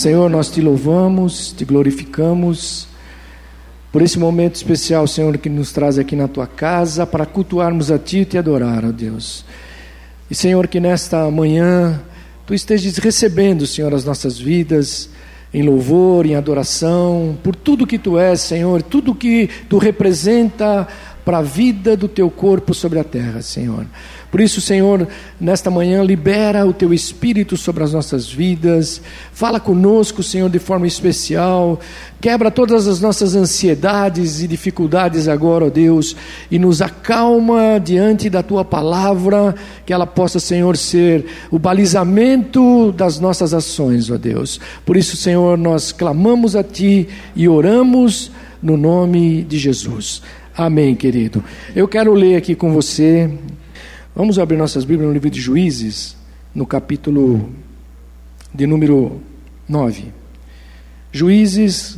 Senhor, nós te louvamos, te glorificamos por esse momento especial, Senhor, que nos traz aqui na tua casa para cultuarmos a ti e te adorar, ó Deus. E, Senhor, que nesta manhã tu estejas recebendo, Senhor, as nossas vidas em louvor, em adoração, por tudo que tu és, Senhor, tudo que tu representa para a vida do teu corpo sobre a terra, Senhor. Por isso, Senhor, nesta manhã, libera o teu espírito sobre as nossas vidas, fala conosco, Senhor, de forma especial, quebra todas as nossas ansiedades e dificuldades agora, ó Deus, e nos acalma diante da tua palavra, que ela possa, Senhor, ser o balizamento das nossas ações, ó Deus. Por isso, Senhor, nós clamamos a ti e oramos no nome de Jesus. Amém, querido. Eu quero ler aqui com você Vamos abrir nossas Bíblias no livro de Juízes, no capítulo de número 9. Juízes,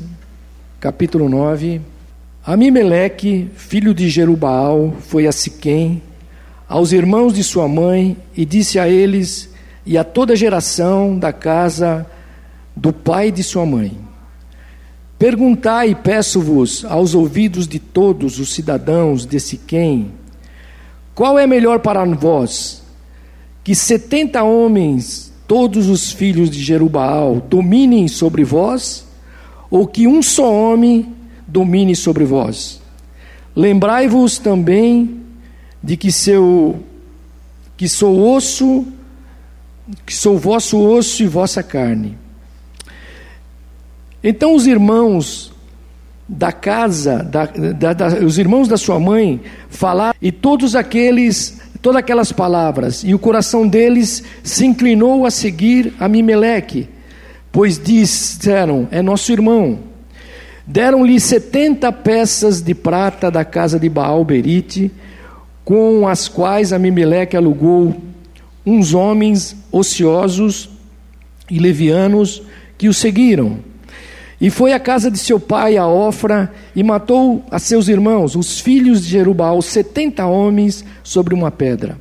capítulo 9. Amimeleque, filho de Jerubaal, foi a Siquém, aos irmãos de sua mãe, e disse a eles e a toda a geração da casa do pai de sua mãe: Perguntai, peço-vos, aos ouvidos de todos os cidadãos de Siquém, qual é melhor para vós? Que setenta homens, todos os filhos de Jerubaal, dominem sobre vós? Ou que um só homem domine sobre vós? Lembrai-vos também de que seu que sou osso, que sou vosso osso e vossa carne. Então os irmãos da casa, da, da, da, os irmãos da sua mãe falaram, e todos aqueles, todas aquelas palavras, e o coração deles se inclinou a seguir Amimeleque, pois disseram: É nosso irmão. Deram-lhe setenta peças de prata da casa de Baal Berite, com as quais Amimeleque alugou uns homens ociosos e levianos que o seguiram. E foi à casa de seu pai, a Ofra, e matou a seus irmãos, os filhos de Jerubal, setenta homens, sobre uma pedra.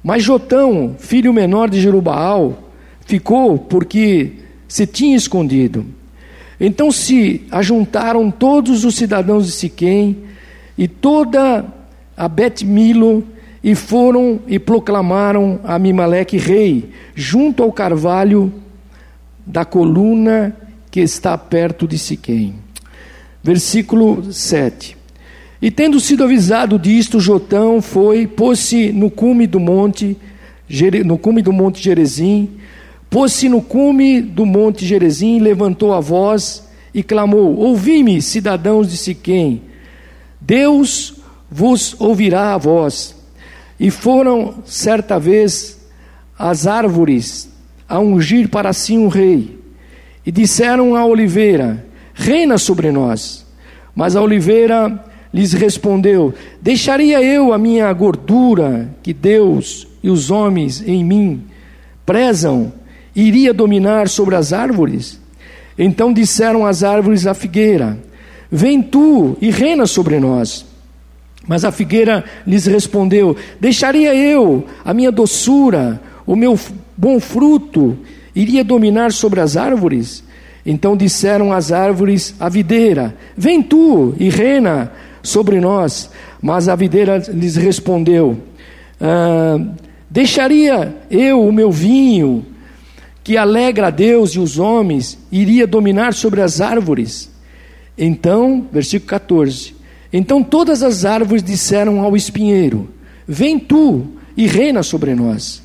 Mas Jotão, filho menor de Jerubal, ficou porque se tinha escondido. Então se ajuntaram todos os cidadãos de Siquém e toda a Bet-Milo e foram e proclamaram a Mimaleque rei, junto ao carvalho da coluna que está perto de Siquém. Versículo 7. E tendo sido avisado disto, Jotão foi, pôs-se no cume do monte, no cume do monte Gerezim, pôs-se no cume do monte Gerezim, levantou a voz e clamou: Ouvi-me, cidadãos de Siquém, Deus vos ouvirá a voz. E foram certa vez as árvores a ungir para si um rei. E disseram à oliveira: Reina sobre nós. Mas a oliveira lhes respondeu: Deixaria eu a minha gordura que Deus e os homens em mim prezam, iria dominar sobre as árvores? Então disseram as árvores à figueira: Vem tu e reina sobre nós. Mas a figueira lhes respondeu: Deixaria eu a minha doçura, o meu bom fruto, iria dominar sobre as árvores? Então disseram as árvores à videira: Vem tu e reina sobre nós. Mas a videira lhes respondeu: ah, Deixaria eu o meu vinho, que alegra a Deus e os homens, iria dominar sobre as árvores? Então, versículo 14: Então todas as árvores disseram ao espinheiro: Vem tu e reina sobre nós.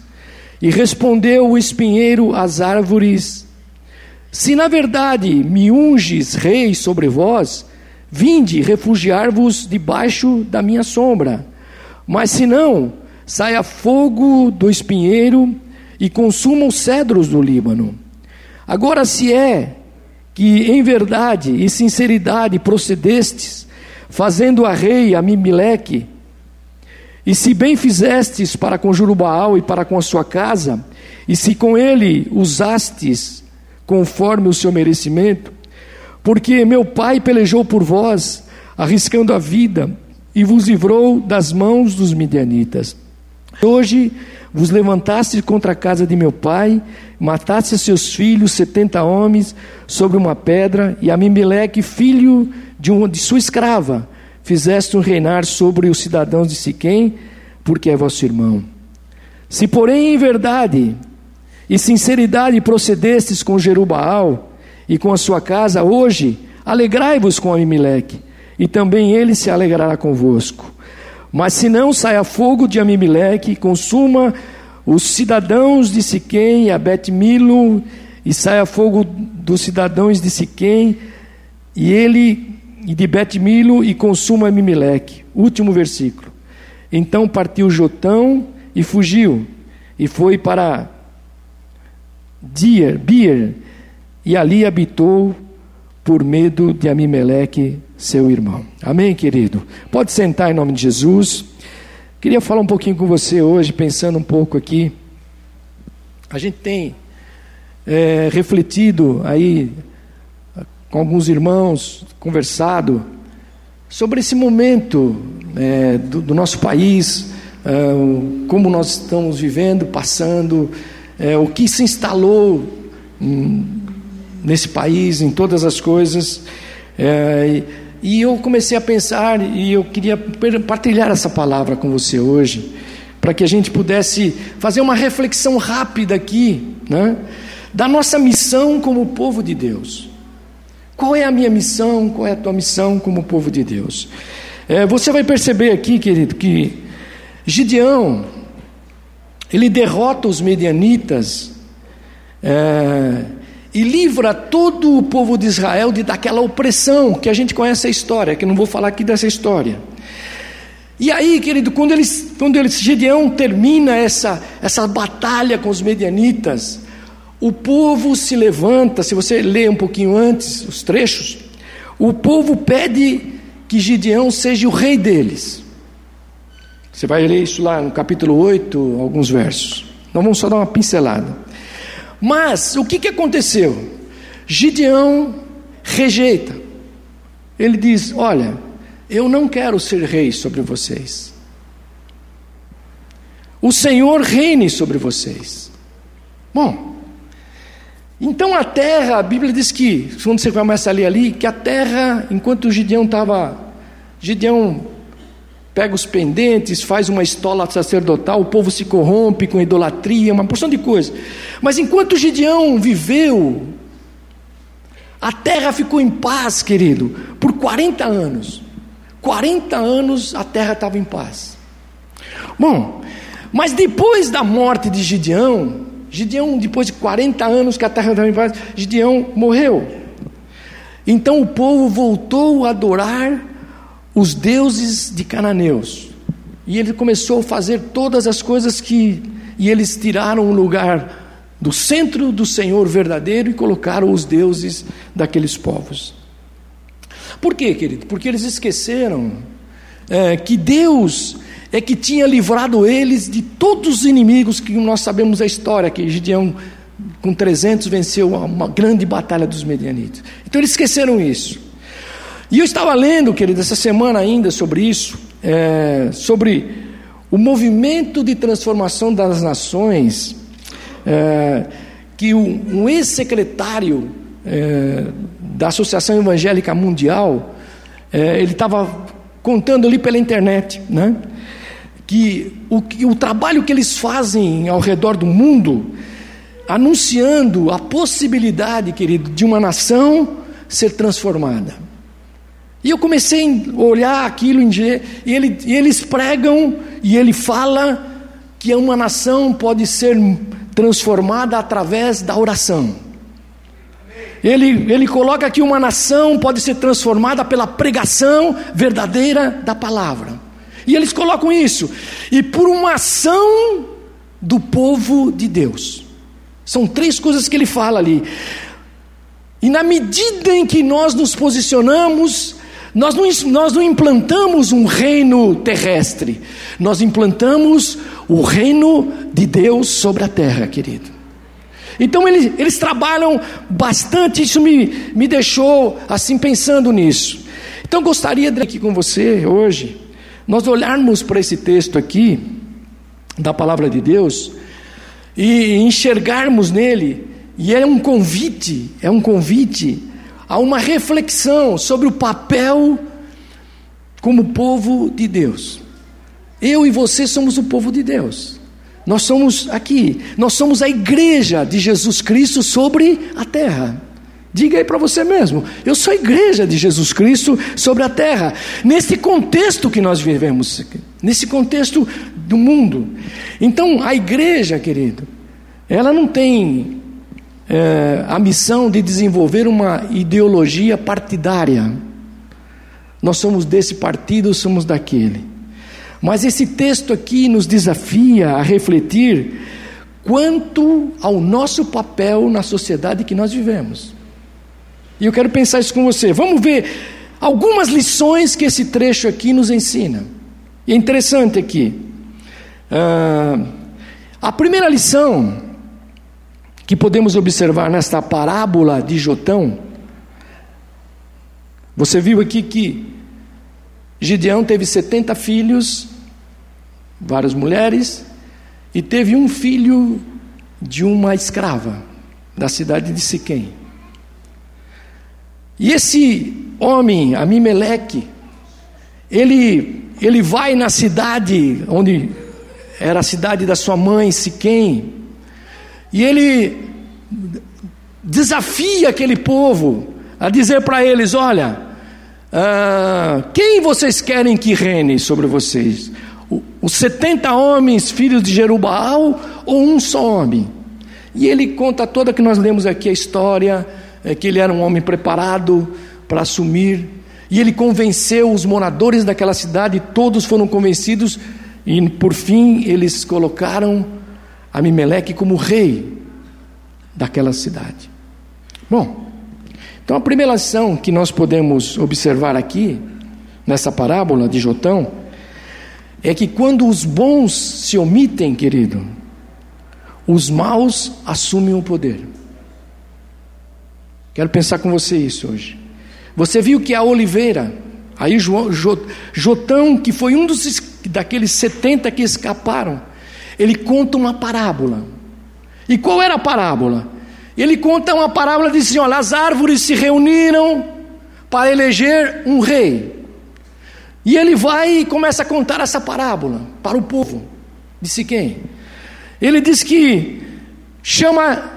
E respondeu o espinheiro às árvores: Se na verdade me unges rei sobre vós, vinde refugiar-vos debaixo da minha sombra. Mas se não, saia fogo do espinheiro e consuma os cedros do Líbano. Agora, se é que em verdade e sinceridade procedestes, fazendo a rei Amimeleque, e se bem fizestes para com Jurubaal e para com a sua casa, e se com ele usastes conforme o seu merecimento, porque meu pai pelejou por vós, arriscando a vida, e vos livrou das mãos dos midianitas. Hoje vos levantaste contra a casa de meu pai, mataste seus filhos, setenta homens, sobre uma pedra, e Amimeleque, filho de, uma, de sua escrava, fizeste um reinar sobre os cidadãos de Siquém, porque é vosso irmão. Se, porém, em verdade e sinceridade procedestes com Jerubaal e com a sua casa, hoje alegrai-vos com Amimeleque, e também ele se alegrará convosco. Mas se não, saia fogo de Amimeleque, consuma os cidadãos de Siquém e a Bet-Milo, e saia fogo dos cidadãos de Siquém, e ele e de Bet-Milo, e consuma Amimeleque. Último versículo. Então partiu Jotão e fugiu, e foi para Dier, Bier, e ali habitou por medo de Amimeleque, seu irmão. Amém, querido? Pode sentar em nome de Jesus. Queria falar um pouquinho com você hoje, pensando um pouco aqui. A gente tem é, refletido aí com alguns irmãos, conversado sobre esse momento é, do, do, nosso país, é, como nós estamos vivendo, passando, é, o que se instalou hum, nesse país, em todas as coisas. É, e eu comecei a pensar, e eu queria partilhar essa palavra com você hoje, para que a gente pudesse fazer uma reflexão rápida aqui, né, da nossa missão como povo de Deus. Qual é a minha missão? Qual é a tua missão como povo de Deus? É, você vai perceber aqui, querido, que Gideão, ele derrota os medianitas, é, e livra todo o povo de Israel de daquela opressão que a gente conhece a história, que não vou falar aqui dessa história. E aí, querido, quando eles, quando eles, Gideão termina essa, essa batalha com os medianitas, o povo se levanta, se você ler um pouquinho antes os trechos, o povo pede que Gideão seja o rei deles. Você vai ler isso lá no capítulo 8, alguns versos. Então vamos só dar uma pincelada. Mas o que, que aconteceu? Gideão rejeita. Ele diz: Olha, eu não quero ser rei sobre vocês. O Senhor reine sobre vocês. Bom, então a terra, a Bíblia diz que, quando você começa a ler ali, que a terra, enquanto Gideão estava, Gideão pega os pendentes, faz uma estola sacerdotal, o povo se corrompe com idolatria, uma porção de coisas. Mas enquanto Gideão viveu, a terra ficou em paz, querido, por 40 anos. 40 anos a terra estava em paz. Bom, mas depois da morte de Gideão, Gideão, depois de 40 anos que a terra estava em paz, Gideão morreu. Então o povo voltou a adorar os deuses de cananeus. E ele começou a fazer todas as coisas que. E eles tiraram o lugar do centro do Senhor verdadeiro e colocaram os deuses daqueles povos. Por quê, querido? Porque eles esqueceram é, que Deus é que tinha livrado eles de todos os inimigos que nós sabemos a história, que Gideão com 300 venceu uma grande batalha dos medianitas. Então eles esqueceram isso. E eu estava lendo, querido, essa semana ainda sobre isso, é, sobre o movimento de transformação das nações, é, que um, um ex-secretário é, da Associação Evangélica Mundial, é, ele estava contando ali pela internet, né? Que o, o trabalho que eles fazem ao redor do mundo, anunciando a possibilidade, querido, de uma nação ser transformada. E eu comecei a olhar aquilo em e, ele, e eles pregam e ele fala que uma nação pode ser transformada através da oração. Ele, ele coloca que uma nação pode ser transformada pela pregação verdadeira da palavra. E eles colocam isso. E por uma ação do povo de Deus. São três coisas que ele fala ali. E na medida em que nós nos posicionamos nós não, nós não implantamos um reino terrestre, nós implantamos o reino de Deus sobre a terra, querido. Então eles, eles trabalham bastante, isso me, me deixou assim pensando nisso. Então gostaria de aqui com você hoje, nós olharmos para esse texto aqui da palavra de Deus e enxergarmos nele, e é um convite, é um convite a uma reflexão sobre o papel como povo de Deus. Eu e você somos o povo de Deus. Nós somos aqui, nós somos a igreja de Jesus Cristo sobre a terra. Diga aí para você mesmo, eu sou a igreja de Jesus Cristo sobre a terra, nesse contexto que nós vivemos, nesse contexto do mundo. Então, a igreja, querido, ela não tem é, a missão de desenvolver uma ideologia partidária. Nós somos desse partido, somos daquele. Mas esse texto aqui nos desafia a refletir quanto ao nosso papel na sociedade que nós vivemos. E eu quero pensar isso com você. Vamos ver algumas lições que esse trecho aqui nos ensina. E é interessante aqui. Uh, a primeira lição que podemos observar nesta parábola de Jotão, você viu aqui que Gideão teve 70 filhos várias mulheres, e teve um filho de uma escrava da cidade de Siquém. E esse homem, Amimeleque, ele, ele vai na cidade onde era a cidade da sua mãe, Siquém, e ele desafia aquele povo a dizer para eles: olha, uh, quem vocês querem que reine sobre vocês? os 70 homens, filhos de Jerubaal, ou um só homem? E ele conta toda que nós lemos aqui a história, é, que ele era um homem preparado para assumir, e ele convenceu os moradores daquela cidade, todos foram convencidos, e por fim eles colocaram Amimeleque como rei daquela cidade. Bom, então a primeira lição que nós podemos observar aqui, nessa parábola de Jotão, é que quando os bons se omitem, querido, os maus assumem o poder. Quero pensar com você isso hoje. Você viu que a oliveira, aí Jotão, que foi um dos daqueles 70 que escaparam, ele conta uma parábola. E qual era a parábola? Ele conta uma parábola de assim: olha, as árvores se reuniram para eleger um rei. E ele vai e começa a contar essa parábola para o povo de Siquém. Ele diz que chama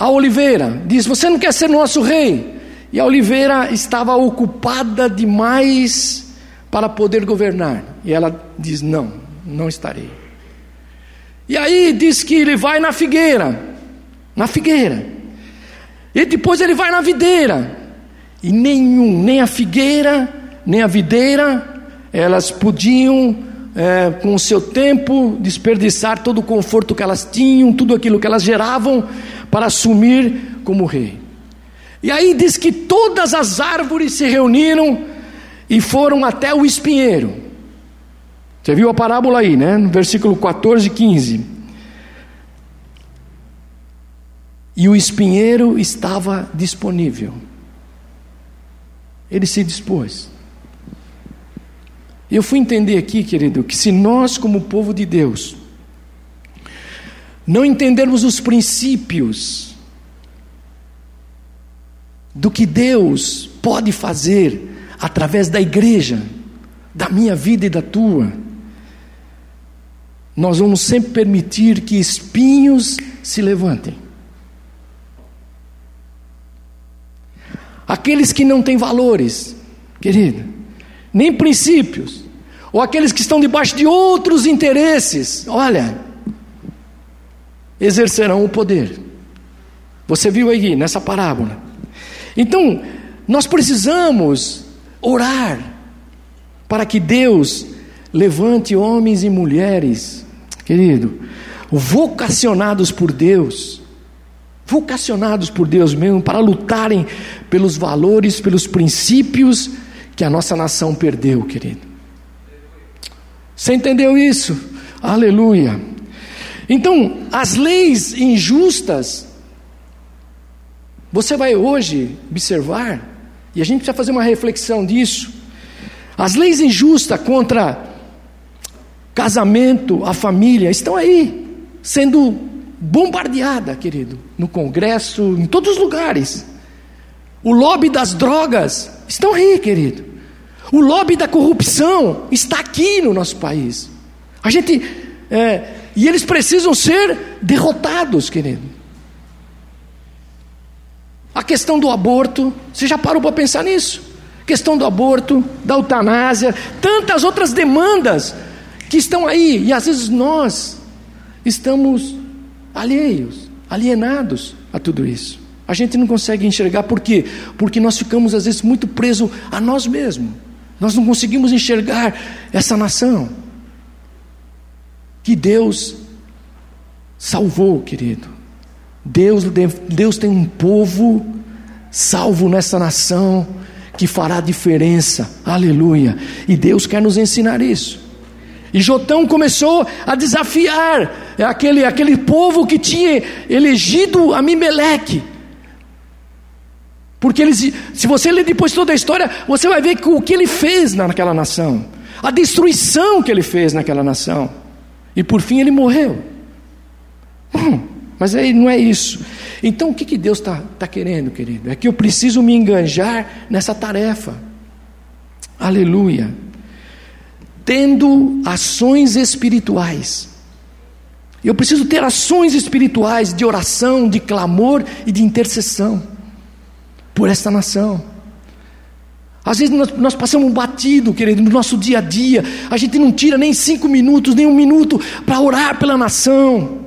a oliveira, diz: Você não quer ser nosso rei? E a oliveira estava ocupada demais para poder governar. E ela diz: Não, não estarei. E aí diz que ele vai na figueira, na figueira. E depois ele vai na videira. E nenhum, nem a figueira, nem a videira, elas podiam, é, com o seu tempo, desperdiçar todo o conforto que elas tinham, tudo aquilo que elas geravam, para assumir como rei. E aí diz que todas as árvores se reuniram e foram até o espinheiro. Você viu a parábola aí, né? No versículo 14 e 15. E o espinheiro estava disponível. Ele se dispôs. Eu fui entender aqui, querido, que se nós, como povo de Deus, não entendermos os princípios do que Deus pode fazer através da igreja, da minha vida e da tua, nós vamos sempre permitir que espinhos se levantem. Aqueles que não têm valores, querido, nem princípios, ou aqueles que estão debaixo de outros interesses, olha, exercerão o poder. Você viu aí nessa parábola. Então, nós precisamos orar para que Deus levante homens e mulheres, querido, vocacionados por Deus, vocacionados por Deus mesmo, para lutarem pelos valores, pelos princípios que a nossa nação perdeu, querido. Você entendeu isso? Aleluia. Então, as leis injustas, você vai hoje observar, e a gente precisa fazer uma reflexão disso. As leis injustas contra casamento, a família, estão aí, sendo bombardeada, querido, no Congresso, em todos os lugares. O lobby das drogas estão aí, querido. O lobby da corrupção está aqui no nosso país. A gente é, e eles precisam ser derrotados, querido. A questão do aborto, você já parou para pensar nisso? A questão do aborto, da eutanásia, tantas outras demandas que estão aí, e às vezes nós estamos alheios, alienados a tudo isso. A gente não consegue enxergar por quê? Porque nós ficamos às vezes muito presos a nós mesmos. Nós não conseguimos enxergar essa nação que Deus salvou, querido. Deus, Deus tem um povo salvo nessa nação que fará diferença. Aleluia. E Deus quer nos ensinar isso. E Jotão começou a desafiar aquele, aquele povo que tinha elegido Amimeleque. Porque eles, se você ler depois toda a história, você vai ver o que ele fez naquela nação, a destruição que ele fez naquela nação. E por fim ele morreu. Hum, mas aí não é isso. Então o que, que Deus está tá querendo, querido? É que eu preciso me enganjar nessa tarefa. Aleluia. Tendo ações espirituais. Eu preciso ter ações espirituais de oração, de clamor e de intercessão por esta nação. Às vezes nós, nós, passamos batido, querido, no nosso dia a dia. A gente não tira nem cinco minutos, nem um minuto para orar pela nação.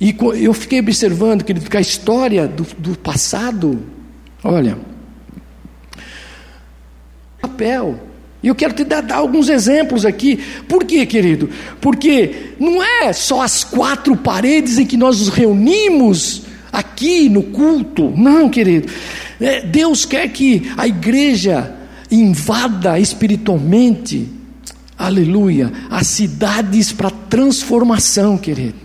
E eu fiquei observando, querido, que a história do, do passado, olha, papel. E eu quero te dar, dar, alguns exemplos aqui. Por quê, querido? Porque não é só as quatro paredes em que nós nos reunimos aqui no culto. Não, querido. É, Deus quer que a igreja invada espiritualmente, aleluia, as cidades para transformação, querido.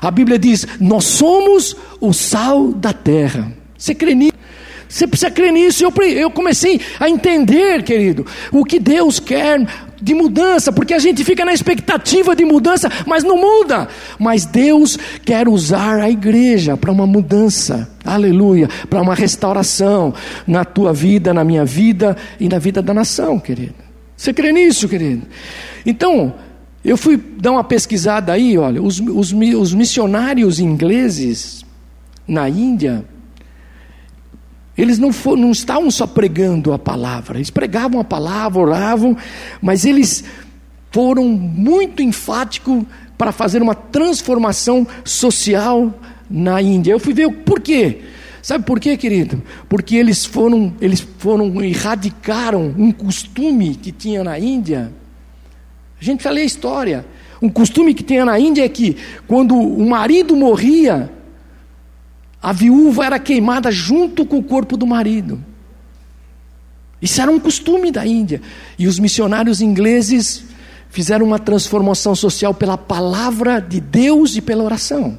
A Bíblia diz: Nós somos o sal da terra. Você crê nisso? Você precisa crer nisso. Eu, eu comecei a entender, querido, o que Deus quer de mudança, porque a gente fica na expectativa de mudança, mas não muda. Mas Deus quer usar a igreja para uma mudança, aleluia, para uma restauração na tua vida, na minha vida e na vida da nação, querido. Você crê nisso, querido? Então, eu fui dar uma pesquisada aí, olha, os, os, os missionários ingleses na Índia, eles não, for, não estavam só pregando a palavra, eles pregavam a palavra, oravam, mas eles foram muito enfáticos para fazer uma transformação social na Índia. Eu fui ver por quê. Sabe por quê, querido? Porque eles foram, eles foram erradicaram um costume que tinha na Índia. A gente vai a história. Um costume que tinha na Índia é que quando o marido morria, a viúva era queimada junto com o corpo do marido. Isso era um costume da Índia. E os missionários ingleses fizeram uma transformação social pela palavra de Deus e pela oração.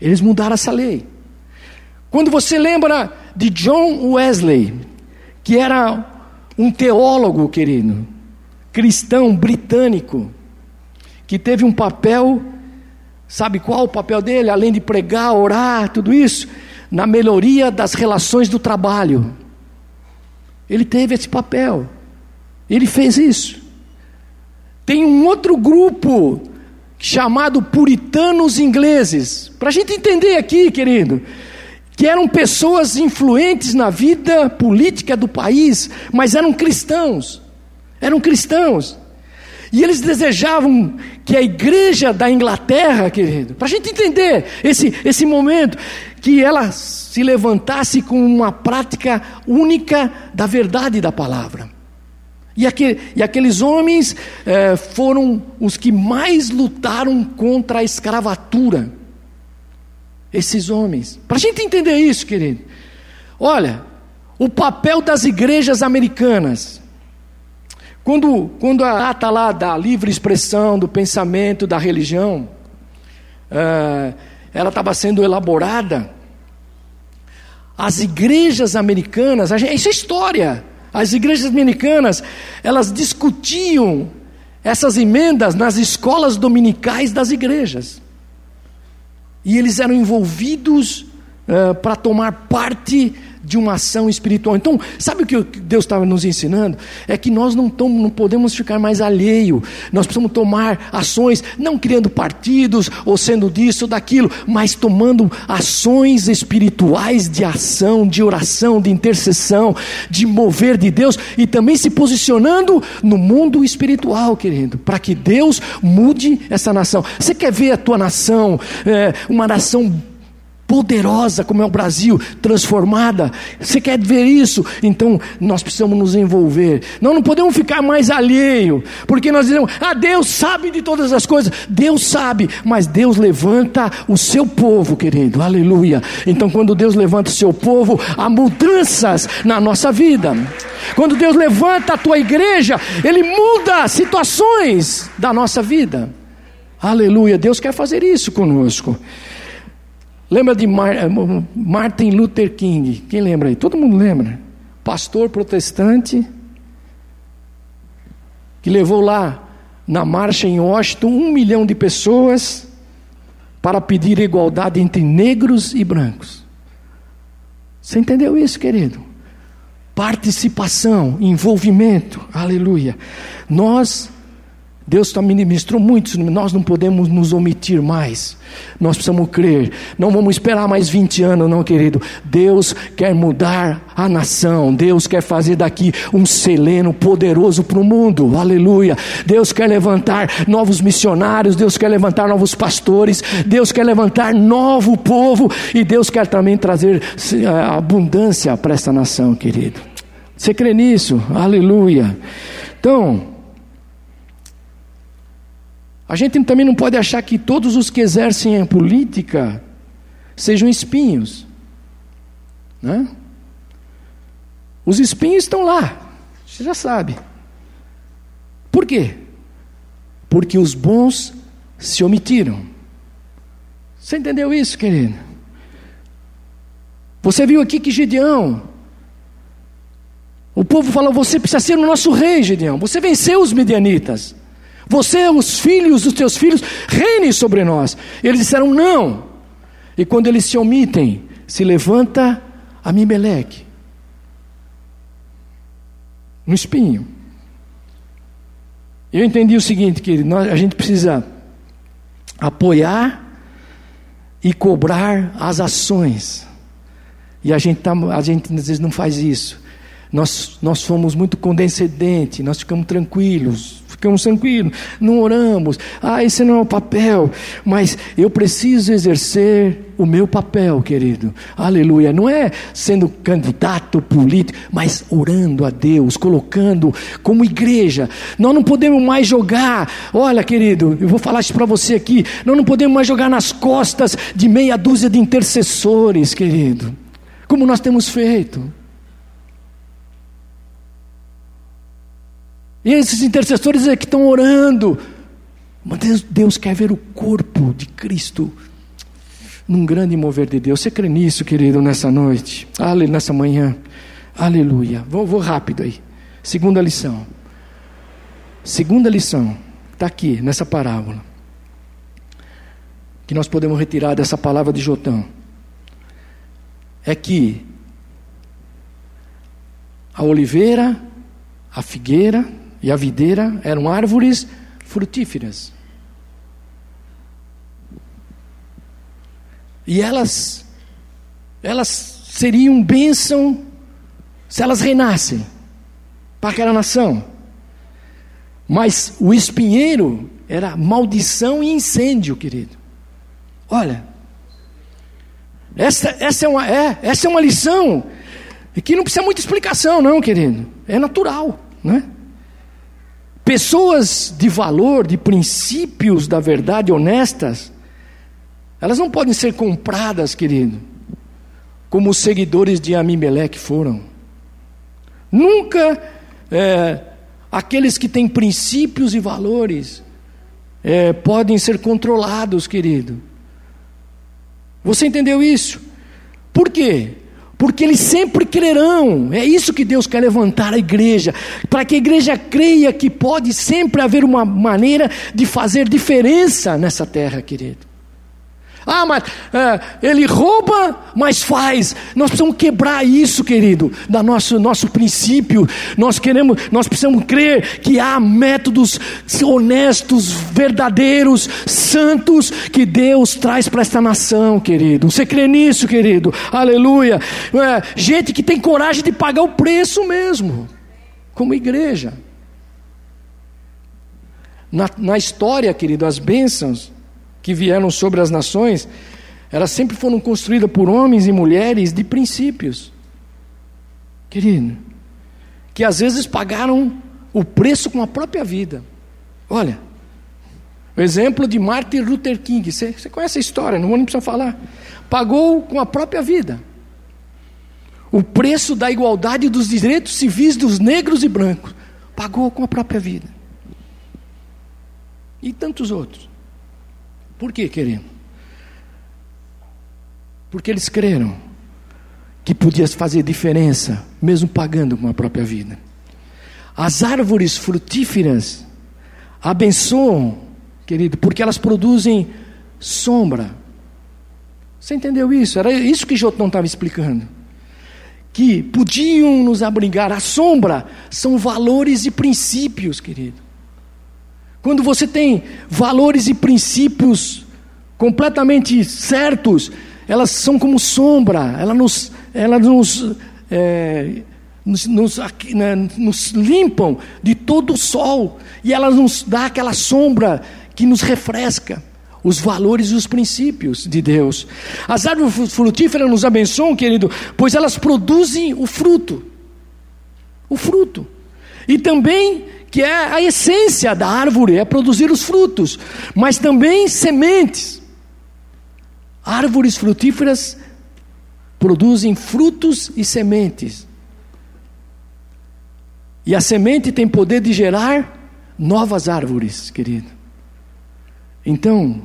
Eles mudaram essa lei. Quando você lembra de John Wesley, que era um teólogo, querido, cristão britânico, que teve um papel Sabe qual o papel dele? Além de pregar, orar, tudo isso, na melhoria das relações do trabalho. Ele teve esse papel. Ele fez isso. Tem um outro grupo chamado puritanos ingleses. Para a gente entender aqui, querido, que eram pessoas influentes na vida política do país, mas eram cristãos. Eram cristãos. E eles desejavam que a igreja da Inglaterra, querido, para a gente entender esse, esse momento, que ela se levantasse com uma prática única da verdade da palavra. E, aquele, e aqueles homens eh, foram os que mais lutaram contra a escravatura. Esses homens. Para a gente entender isso, querido. Olha, o papel das igrejas americanas quando, quando a data lá da livre expressão, do pensamento, da religião, uh, ela estava sendo elaborada, as igrejas americanas, isso é história. As igrejas dominicanas, elas discutiam essas emendas nas escolas dominicais das igrejas. E eles eram envolvidos uh, para tomar parte de uma ação espiritual. Então, sabe o que Deus estava nos ensinando? É que nós não, tom, não podemos ficar mais alheio. Nós precisamos tomar ações, não criando partidos ou sendo disso ou daquilo, mas tomando ações espirituais de ação, de oração, de intercessão, de mover de Deus e também se posicionando no mundo espiritual, querido, para que Deus mude essa nação. Você quer ver a tua nação, é, uma nação poderosa como é o Brasil, transformada. Você quer ver isso? Então nós precisamos nos envolver. Nós não podemos ficar mais alheio, porque nós dizemos: "Ah, Deus sabe de todas as coisas". Deus sabe, mas Deus levanta o seu povo, querido. Aleluia. Então quando Deus levanta o seu povo, há mudanças na nossa vida. Quando Deus levanta a tua igreja, ele muda situações da nossa vida. Aleluia. Deus quer fazer isso conosco. Lembra de eh, Martin Luther King? Quem lembra aí? Todo mundo lembra. Pastor protestante que levou lá na marcha em Washington um milhão de pessoas para pedir igualdade entre negros e brancos. Você entendeu isso, querido? Participação, envolvimento, aleluia. Nós Deus também ministrou muito, nós não podemos nos omitir mais. Nós precisamos crer. Não vamos esperar mais 20 anos, não, querido. Deus quer mudar a nação. Deus quer fazer daqui um seleno poderoso para o mundo. Aleluia. Deus quer levantar novos missionários. Deus quer levantar novos pastores. Deus quer levantar novo povo. E Deus quer também trazer abundância para esta nação, querido. Você crê nisso? Aleluia. Então. A gente também não pode achar que todos os que exercem a política sejam espinhos. Né? Os espinhos estão lá, você já sabe. Por quê? Porque os bons se omitiram. Você entendeu isso, querido? Você viu aqui que Gideão, o povo falou: Você precisa ser o nosso rei, Gideão. Você venceu os midianitas. Você, os filhos dos teus filhos, reinem sobre nós. Eles disseram não. E quando eles se omitem, se levanta Amimeleque, um espinho. Eu entendi o seguinte, que a gente precisa apoiar e cobrar as ações. E a gente, tá, a gente às vezes não faz isso. Nós, nós fomos muito condescendentes, nós ficamos tranquilos, ficamos tranquilos, não oramos. Ah, esse não é o papel, mas eu preciso exercer o meu papel, querido. Aleluia. Não é sendo candidato político, mas orando a Deus, colocando como igreja. Nós não podemos mais jogar. Olha, querido, eu vou falar isso para você aqui. Nós não podemos mais jogar nas costas de meia dúzia de intercessores, querido. Como nós temos feito. E esses intercessores é que estão orando. Mas Deus, quer ver o corpo de Cristo num grande mover de Deus. Você crê nisso, querido, nessa noite? Ale, nessa manhã. Aleluia. Vou, vou rápido aí. Segunda lição. Segunda lição. Está aqui, nessa parábola. Que nós podemos retirar dessa palavra de Jotão. É que a oliveira, a figueira, e a videira eram árvores frutíferas. E elas, elas seriam bênção se elas reinassem para aquela nação. Mas o espinheiro era maldição e incêndio, querido. Olha, essa, essa, é, uma, é, essa é uma lição que não precisa muita explicação, não, querido. É natural, não é? Pessoas de valor, de princípios da verdade honestas, elas não podem ser compradas, querido, como os seguidores de Amimeleque foram. Nunca é, aqueles que têm princípios e valores é, podem ser controlados, querido. Você entendeu isso? Por quê? Porque eles sempre crerão. É isso que Deus quer levantar a igreja, para que a igreja creia que pode sempre haver uma maneira de fazer diferença nessa terra, querido. Ah, mas é, ele rouba, mas faz. Nós precisamos quebrar isso, querido, da nosso nosso princípio. Nós queremos, nós precisamos crer que há métodos honestos, verdadeiros, santos que Deus traz para esta nação, querido. Você crê nisso, querido? Aleluia. É, gente que tem coragem de pagar o preço mesmo, como igreja. Na, na história, querido, as bênçãos que vieram sobre as nações, elas sempre foram construídas por homens e mulheres de princípios. Querido, que às vezes pagaram o preço com a própria vida. Olha, o exemplo de Martin Luther King, você, conhece a história, não vou nem precisar falar. Pagou com a própria vida o preço da igualdade dos direitos civis dos negros e brancos. Pagou com a própria vida. E tantos outros. Por quê, querido? Porque eles creram que podia fazer diferença, mesmo pagando com a própria vida. As árvores frutíferas abençoam, querido, porque elas produzem sombra. Você entendeu isso? Era isso que Jotão estava explicando. Que podiam nos abrigar. A sombra são valores e princípios, querido. Quando você tem valores e princípios completamente certos, elas são como sombra, elas nos, elas nos, é, nos, nos, né, nos limpam de todo o sol e elas nos dá aquela sombra que nos refresca os valores e os princípios de Deus. As árvores frutíferas nos abençoam, querido, pois elas produzem o fruto. O fruto. E também que é a essência da árvore, é produzir os frutos, mas também sementes. Árvores frutíferas produzem frutos e sementes. E a semente tem poder de gerar novas árvores, querido. Então,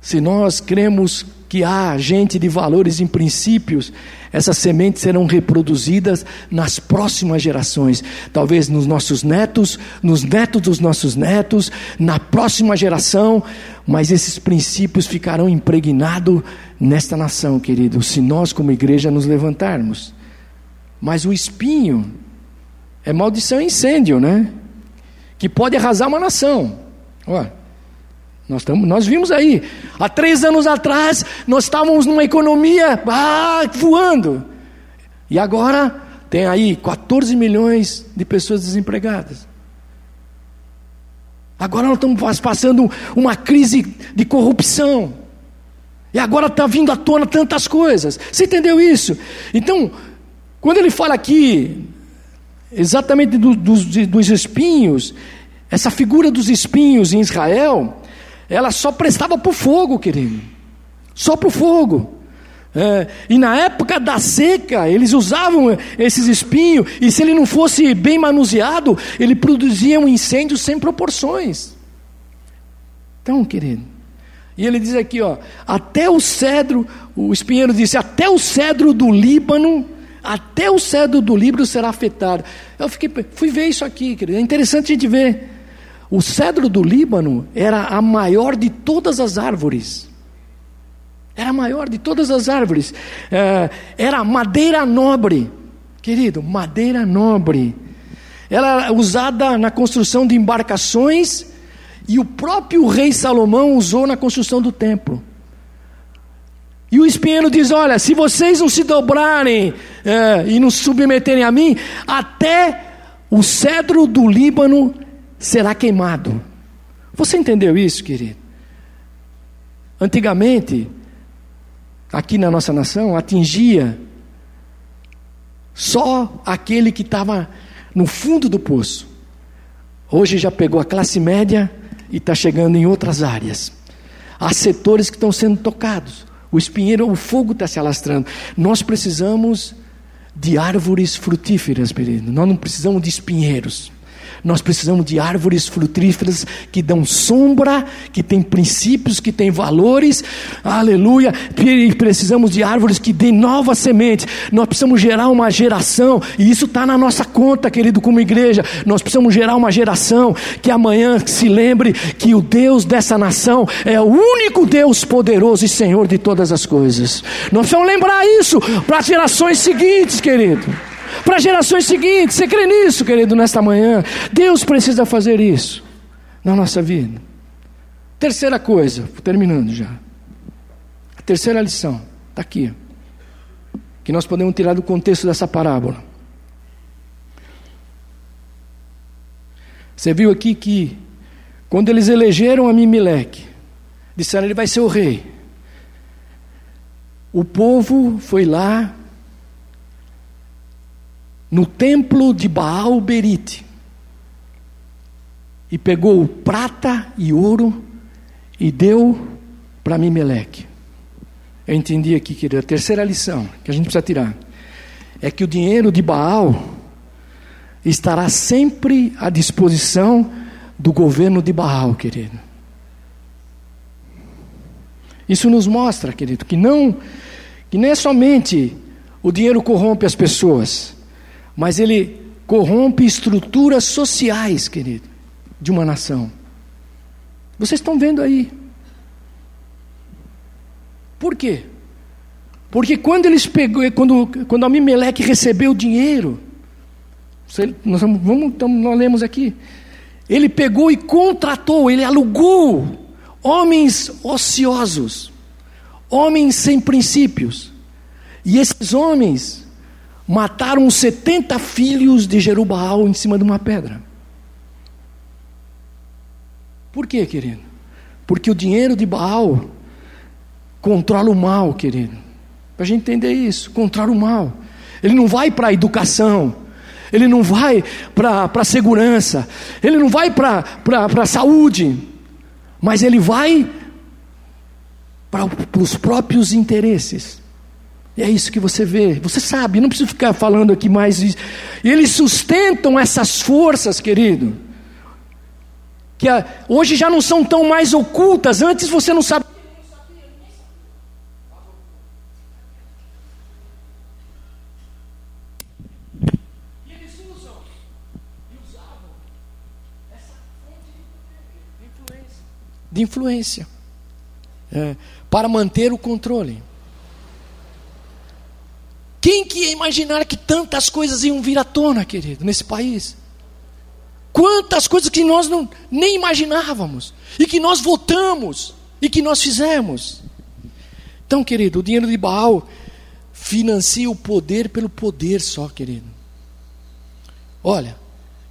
se nós cremos que há gente de valores e princípios, essas sementes serão reproduzidas nas próximas gerações, talvez nos nossos netos, nos netos dos nossos netos, na próxima geração, mas esses princípios ficarão impregnados nesta nação, querido, se nós, como igreja, nos levantarmos. Mas o espinho é maldição e incêndio, né? Que pode arrasar uma nação. Olha. Nós, tamo, nós vimos aí, há três anos atrás, nós estávamos numa economia ah, voando. E agora tem aí 14 milhões de pessoas desempregadas. Agora nós estamos passando uma crise de corrupção. E agora está vindo à tona tantas coisas. Você entendeu isso? Então, quando ele fala aqui, exatamente do, dos, dos espinhos, essa figura dos espinhos em Israel, ela só prestava para o fogo, querido. Só para o fogo. É, e na época da seca, eles usavam esses espinhos, e se ele não fosse bem manuseado, ele produzia um incêndio sem proporções. Então, querido, e ele diz aqui, ó, até o cedro, o espinheiro disse, até o cedro do Líbano, até o cedro do Líbano será afetado. Eu fiquei, fui ver isso aqui, querido, é interessante a gente ver. O cedro do Líbano era a maior de todas as árvores. Era a maior de todas as árvores. É, era madeira nobre. Querido, madeira nobre. Ela era usada na construção de embarcações e o próprio rei Salomão usou na construção do templo. E o espinheiro diz: Olha, se vocês não se dobrarem é, e não submeterem a mim, até o cedro do Líbano será queimado. Você entendeu isso, querido? Antigamente, aqui na nossa nação, atingia só aquele que estava no fundo do poço. Hoje já pegou a classe média e está chegando em outras áreas. Há setores que estão sendo tocados. O espinheiro, o fogo está se alastrando. Nós precisamos de árvores frutíferas, querido. Nós não precisamos de espinheiros. Nós precisamos de árvores frutíferas que dão sombra, que têm princípios, que têm valores. Aleluia. E precisamos de árvores que dêem novas sementes. Nós precisamos gerar uma geração, e isso está na nossa conta, querido, como igreja. Nós precisamos gerar uma geração que amanhã se lembre que o Deus dessa nação é o único Deus poderoso e Senhor de todas as coisas. Nós precisamos lembrar isso para as gerações seguintes, querido para gerações seguintes. Você crê nisso, querido, nesta manhã? Deus precisa fazer isso na nossa vida. Terceira coisa, terminando já. A terceira lição, está aqui, que nós podemos tirar do contexto dessa parábola. Você viu aqui que, quando eles elegeram Amimeleque, disseram ele vai ser o rei. O povo foi lá no templo de Baal Berite e pegou prata e ouro e deu para Mimeleque. Eu entendi aqui, querida, a terceira lição que a gente precisa tirar é que o dinheiro de Baal estará sempre à disposição do governo de Baal, querido. Isso nos mostra, querido, que não que não é somente o dinheiro corrompe as pessoas, mas ele corrompe estruturas sociais, querido, de uma nação. Vocês estão vendo aí. Por quê? Porque quando eles pegou, quando, quando Amimeleque recebeu o dinheiro, nós, vamos, nós lemos aqui, ele pegou e contratou, ele alugou homens ociosos, homens sem princípios. E esses homens mataram 70 filhos de Jerubaal em cima de uma pedra. Por quê, querido? Porque o dinheiro de Baal controla o mal, querido. Para a gente entender isso, controla o mal. Ele não vai para a educação, ele não vai para a segurança, ele não vai para a saúde, mas ele vai para os próprios interesses. E é isso que você vê. Você sabe, não preciso ficar falando aqui mais isso. Eles sustentam essas forças, querido. Que a, hoje já não são tão mais ocultas. Antes você não sabia. E eles usam e usavam essa fonte de influência, de influência é, para manter o controle. Quem que ia imaginar que tantas coisas iam vir à tona, querido, nesse país? Quantas coisas que nós não, nem imaginávamos, e que nós votamos, e que nós fizemos. Então, querido, o dinheiro de Baal financia o poder pelo poder só, querido. Olha,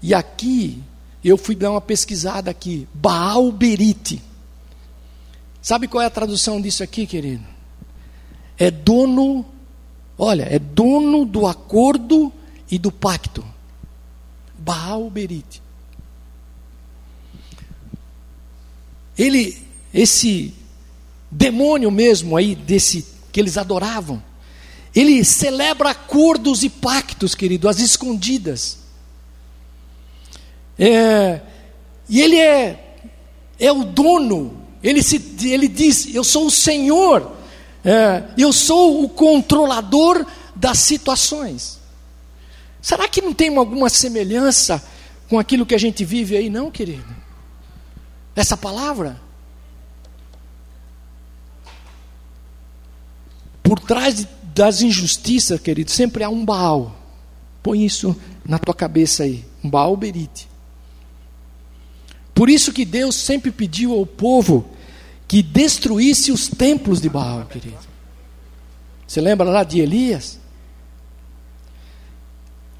e aqui eu fui dar uma pesquisada aqui, Baal Berite. Sabe qual é a tradução disso aqui, querido? É dono Olha, é dono do acordo e do pacto. Baal Berite. Ele, esse demônio mesmo aí, desse que eles adoravam, ele celebra acordos e pactos, querido, às escondidas. É, e ele é, é o dono, ele, se, ele diz: Eu sou o Senhor é, eu sou o controlador das situações. Será que não tem alguma semelhança com aquilo que a gente vive aí, não, querido? Essa palavra? Por trás das injustiças, querido, sempre há um Baal. Põe isso na tua cabeça aí, um Baal Berite. Por isso que Deus sempre pediu ao povo que destruísse os templos de Baal, querido. Você lembra lá de Elias?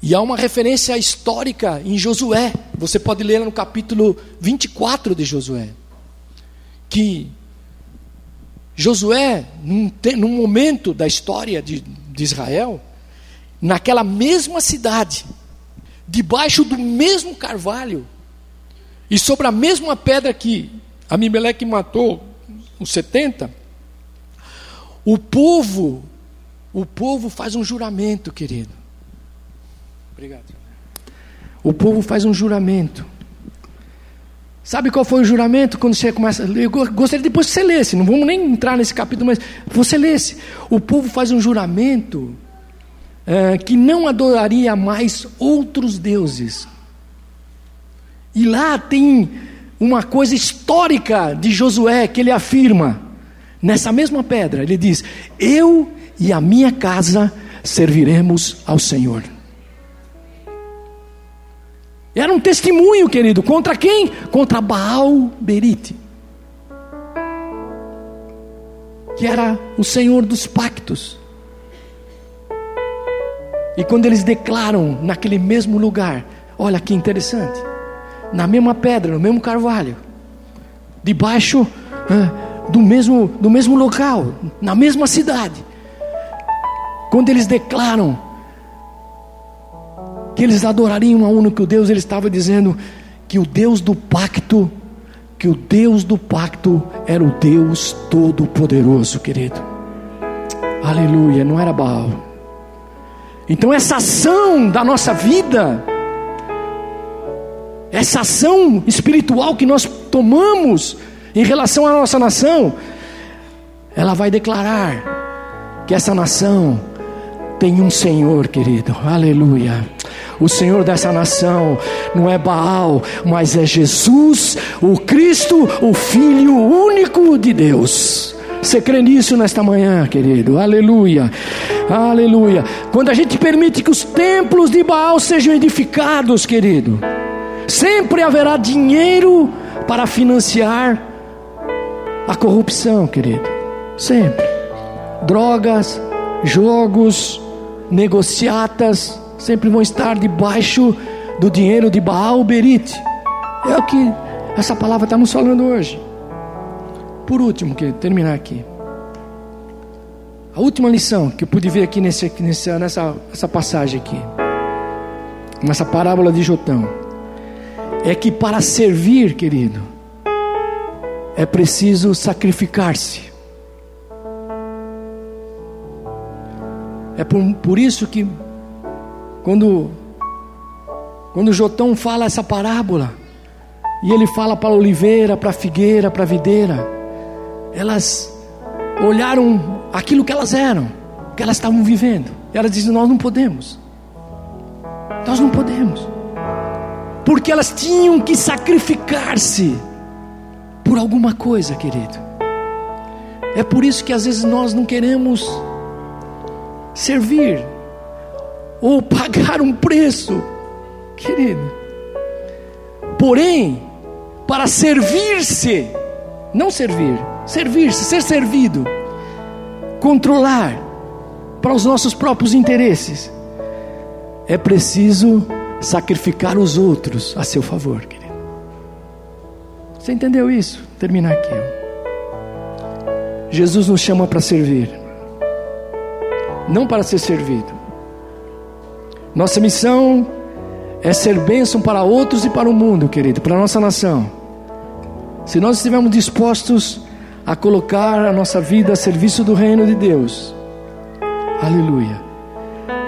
E há uma referência histórica em Josué. Você pode ler no capítulo 24 de Josué. Que Josué, num, num momento da história de, de Israel, naquela mesma cidade, debaixo do mesmo carvalho, e sobre a mesma pedra que Amimeleque matou os 70, o povo, o povo faz um juramento, querido. Obrigado. o povo faz um juramento. Sabe qual foi o juramento quando você começa? Eu gostaria depois que você lesse, não vamos nem entrar nesse capítulo, mas você lesse. O povo faz um juramento é, que não adoraria mais outros deuses. E lá tem uma coisa histórica de Josué que ele afirma, nessa mesma pedra, ele diz: Eu e a minha casa serviremos ao Senhor. Era um testemunho, querido, contra quem? Contra Baal Berite, que era o Senhor dos pactos. E quando eles declaram naquele mesmo lugar, olha que interessante, na mesma pedra, no mesmo carvalho, debaixo do, mesmo, do mesmo local, na mesma cidade, quando eles declaram que eles adorariam a único Deus, ele estava dizendo que o Deus do pacto, que o Deus do pacto era o Deus todo-poderoso, querido. Aleluia, não era Baal. Então essa ação da nossa vida, essa ação espiritual que nós tomamos em relação à nossa nação, ela vai declarar que essa nação tem um Senhor, querido. Aleluia. O Senhor dessa nação não é Baal, mas é Jesus, o Cristo, o Filho único de Deus. Você crê nisso nesta manhã, querido? Aleluia, aleluia. Quando a gente permite que os templos de Baal sejam edificados, querido, sempre haverá dinheiro para financiar a corrupção, querido. Sempre. Drogas, jogos, negociatas, sempre vão estar debaixo do dinheiro de Baal Berite. É o que essa palavra está nos falando hoje. Por último, que terminar aqui. A última lição que eu pude ver aqui nesse, nessa, nessa passagem aqui, nessa parábola de Jotão, é que para servir, querido, é preciso sacrificar-se. É por, por isso que quando quando Jotão fala essa parábola, e ele fala para a oliveira, para a figueira, para a videira, elas olharam aquilo que elas eram, que elas estavam vivendo. E elas dizem: Nós não podemos. Nós não podemos. Porque elas tinham que sacrificar-se por alguma coisa, querido. É por isso que às vezes nós não queremos servir ou pagar um preço, querido. Porém, para servir-se, não servir, servir-se, ser servido, controlar para os nossos próprios interesses, é preciso sacrificar os outros a seu favor, querido. Você entendeu isso? Terminar aqui. Jesus nos chama para servir, não para ser servido. Nossa missão é ser bênção para outros e para o mundo, querido, para a nossa nação. Se nós estivermos dispostos a colocar a nossa vida a serviço do reino de Deus, aleluia,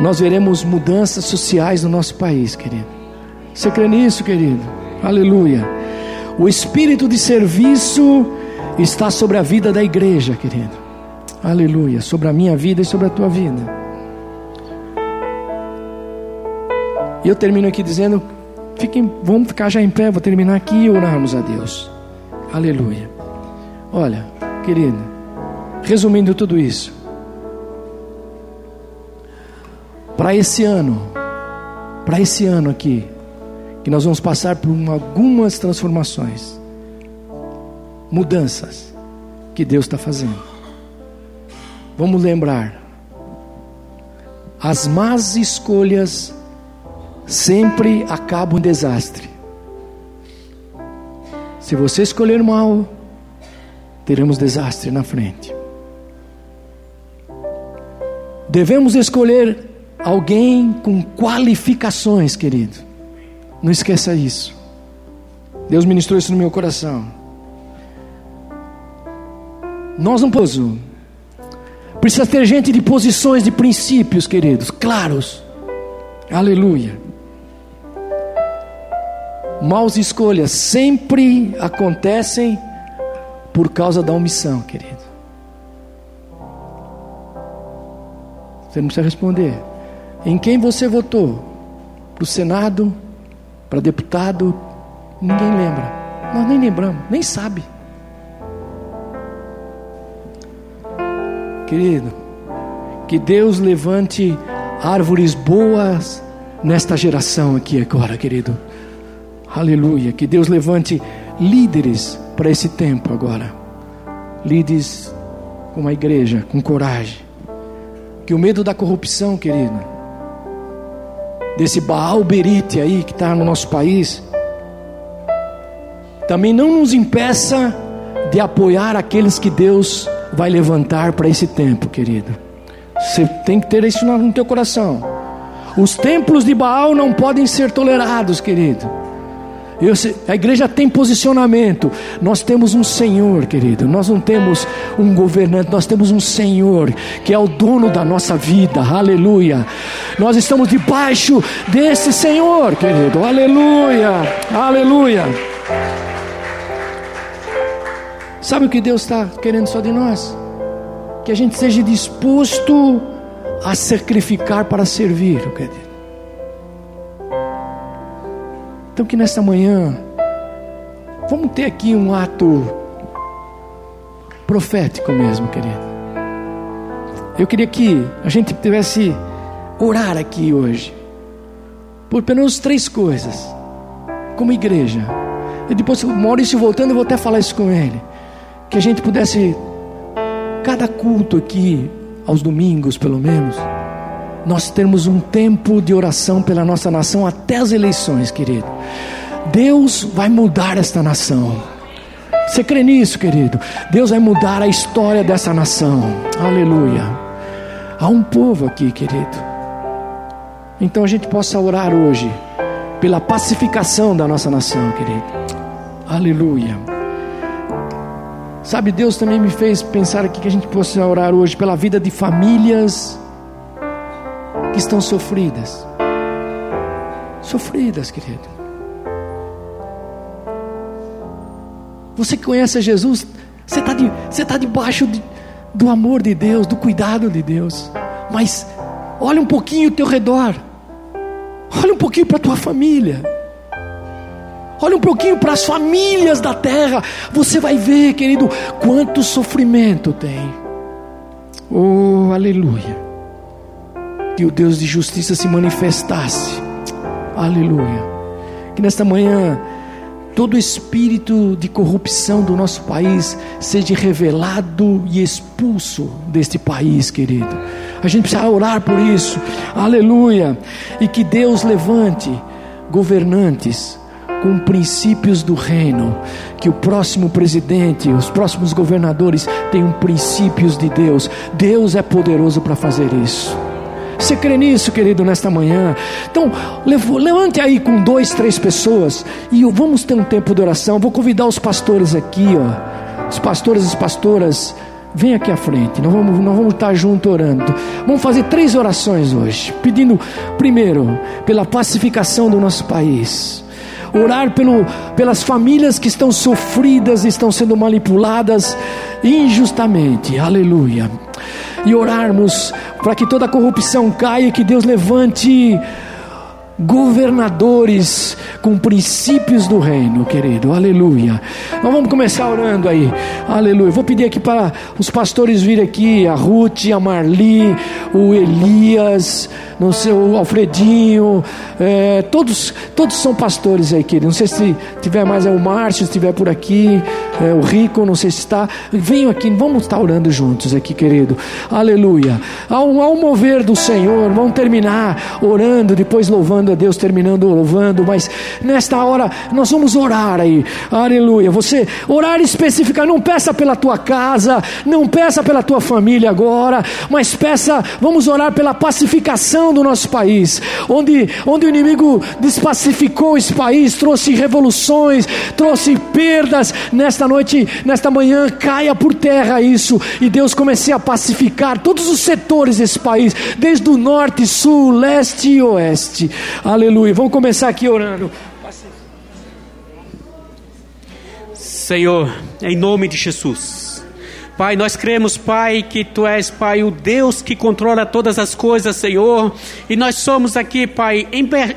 nós veremos mudanças sociais no nosso país, querido. Você crê nisso, querido? Aleluia. O espírito de serviço está sobre a vida da igreja, querido. Aleluia. Sobre a minha vida e sobre a tua vida. E eu termino aqui dizendo: fiquem, vamos ficar já em pé, vou terminar aqui e orarmos a Deus. Aleluia. Olha, querido, resumindo tudo isso, para esse ano, para esse ano aqui, que nós vamos passar por uma, algumas transformações, mudanças que Deus está fazendo. Vamos lembrar, as más escolhas sempre acaba um desastre. Se você escolher mal, teremos desastre na frente. Devemos escolher alguém com qualificações, querido. Não esqueça isso. Deus ministrou isso no meu coração. Nós não podemos. Precisa ter gente de posições, de princípios, queridos, claros. Aleluia. maus escolhas sempre acontecem por causa da omissão, querido. Você não precisa responder. Em quem você votou? Para o Senado? Para deputado? Ninguém lembra. Nós nem lembramos, nem sabe. Querido, que Deus levante árvores boas nesta geração aqui agora, querido. Aleluia. Que Deus levante líderes para esse tempo agora. Líderes com a igreja, com coragem. Que o medo da corrupção, querido, desse Baal Berite aí que está no nosso país, também não nos impeça de apoiar aqueles que Deus vai levantar para esse tempo, querido. Você tem que ter isso no teu coração. Os templos de Baal não podem ser tolerados, querido. Eu, a igreja tem posicionamento. Nós temos um Senhor, querido. Nós não temos um governante, nós temos um Senhor que é o dono da nossa vida. Aleluia. Nós estamos debaixo desse Senhor, querido. Aleluia. Aleluia. Sabe o que Deus está querendo só de nós? Que a gente seja disposto a sacrificar para servir, querido. Então que nesta manhã vamos ter aqui um ato profético mesmo, querido. Eu queria que a gente tivesse orar aqui hoje por pelo menos três coisas, como igreja. E depois, Maurício voltando, eu vou até falar isso com ele. Que a gente pudesse, cada culto aqui, aos domingos pelo menos, nós termos um tempo de oração pela nossa nação até as eleições, querido. Deus vai mudar esta nação. Você crê nisso, querido? Deus vai mudar a história dessa nação. Aleluia. Há um povo aqui, querido. Então a gente possa orar hoje pela pacificação da nossa nação, querido. Aleluia. Sabe, Deus também me fez pensar aqui que a gente possa orar hoje pela vida de famílias que estão sofridas. Sofridas, querido. Você que conhece Jesus, você está de, você tá debaixo de, do amor de Deus, do cuidado de Deus. Mas olha um pouquinho o teu redor. Olha um pouquinho para a tua família. Olha um pouquinho para as famílias da terra. Você vai ver, querido, quanto sofrimento tem. Oh, aleluia que o Deus de justiça se manifestasse. Aleluia. Que nesta manhã todo espírito de corrupção do nosso país seja revelado e expulso deste país, querido. A gente precisa orar por isso. Aleluia. E que Deus levante governantes com princípios do reino, que o próximo presidente, os próximos governadores tenham princípios de Deus. Deus é poderoso para fazer isso. Você crê nisso, querido, nesta manhã? Então, levante aí com dois, três pessoas e vamos ter um tempo de oração. Vou convidar os pastores aqui, ó. Os pastores e as pastoras, vem aqui à frente. Nós vamos, nós vamos estar juntos orando. Vamos fazer três orações hoje, pedindo primeiro pela pacificação do nosso país orar pelo, pelas famílias que estão sofridas, estão sendo manipuladas injustamente, aleluia. E orarmos para que toda corrupção caia, que Deus levante governadores com princípios do reino, querido. Aleluia. Nós vamos começar orando aí. Aleluia. Vou pedir aqui para os pastores virem aqui, a Ruth, a Marli, o Elias, não sei, o Alfredinho, é, todos, todos são pastores aí, querido. Não sei se tiver mais é o Márcio, se estiver por aqui, é, o Rico, não sei se está. Venham aqui, vamos estar orando juntos aqui, querido. Aleluia. Ao, ao mover do Senhor, vamos terminar orando, depois louvando a Deus, terminando louvando, mas nesta hora nós vamos orar aí. Aleluia. Você orar especificar, não peça pela tua casa, não peça pela tua família agora, mas peça, vamos orar pela pacificação do nosso país, onde, onde o inimigo despacificou esse país, trouxe revoluções, trouxe perdas. Nesta noite, nesta manhã, caia por terra isso, e Deus comece a pacificar todos os setores desse país, desde o norte, sul, leste e oeste. Aleluia. Vamos começar aqui orando. Senhor, em nome de Jesus. Pai, nós cremos, Pai, que Tu és, Pai, o Deus que controla todas as coisas, Senhor. E nós somos aqui, Pai,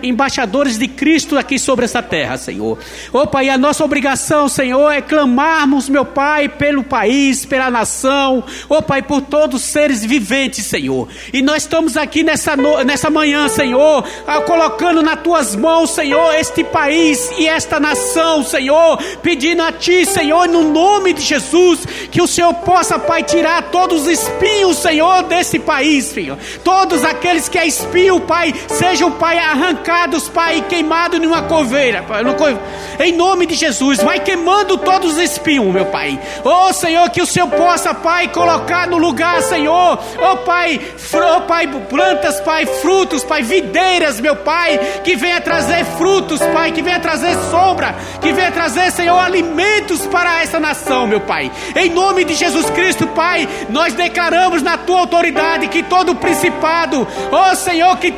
embaixadores de Cristo aqui sobre essa terra, Senhor. Oh, Pai, a nossa obrigação, Senhor, é clamarmos, meu Pai, pelo país, pela nação. Oh, Pai, por todos os seres viventes, Senhor. E nós estamos aqui nessa, nessa manhã, Senhor, ah, colocando nas Tuas mãos, Senhor, este país e esta nação, Senhor, pedindo a Ti, Senhor, no nome de Jesus, que o Senhor possa, Pai, tirar todos os espinhos, Senhor, desse país, Filho. Todos aqueles que é espinho, Pai, sejam, Pai, arrancados, Pai, queimados numa coveira, Pai. Em nome de Jesus, vai queimando todos os espinhos, meu Pai. Oh, Senhor, que o Senhor possa, Pai, colocar no lugar, Senhor. Oh, Pai, oh, Pai, plantas, Pai, frutos, Pai, videiras, meu Pai, que venha trazer frutos, Pai, que venha trazer sombra, que venha trazer, Senhor, alimentos para essa nação, meu Pai. Em nome de Jesus. Jesus Cristo, Pai, nós declaramos na tua autoridade que todo principado, ó Senhor, que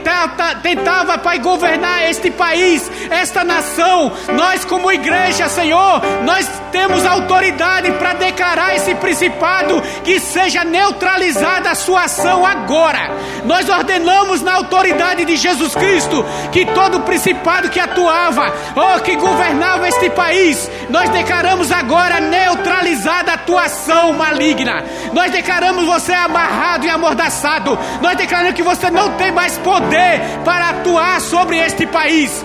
tentava, Pai, governar este país, esta nação, nós como igreja, Senhor, nós temos autoridade para declarar esse principado que seja neutralizada a sua ação agora. Nós ordenamos na autoridade de Jesus Cristo que todo principado que atuava, oh, que governava este país, nós declaramos agora neutralizada a tua ação maligna maligna. Nós declaramos você amarrado e amordaçado. Nós declaramos que você não tem mais poder para atuar sobre este país.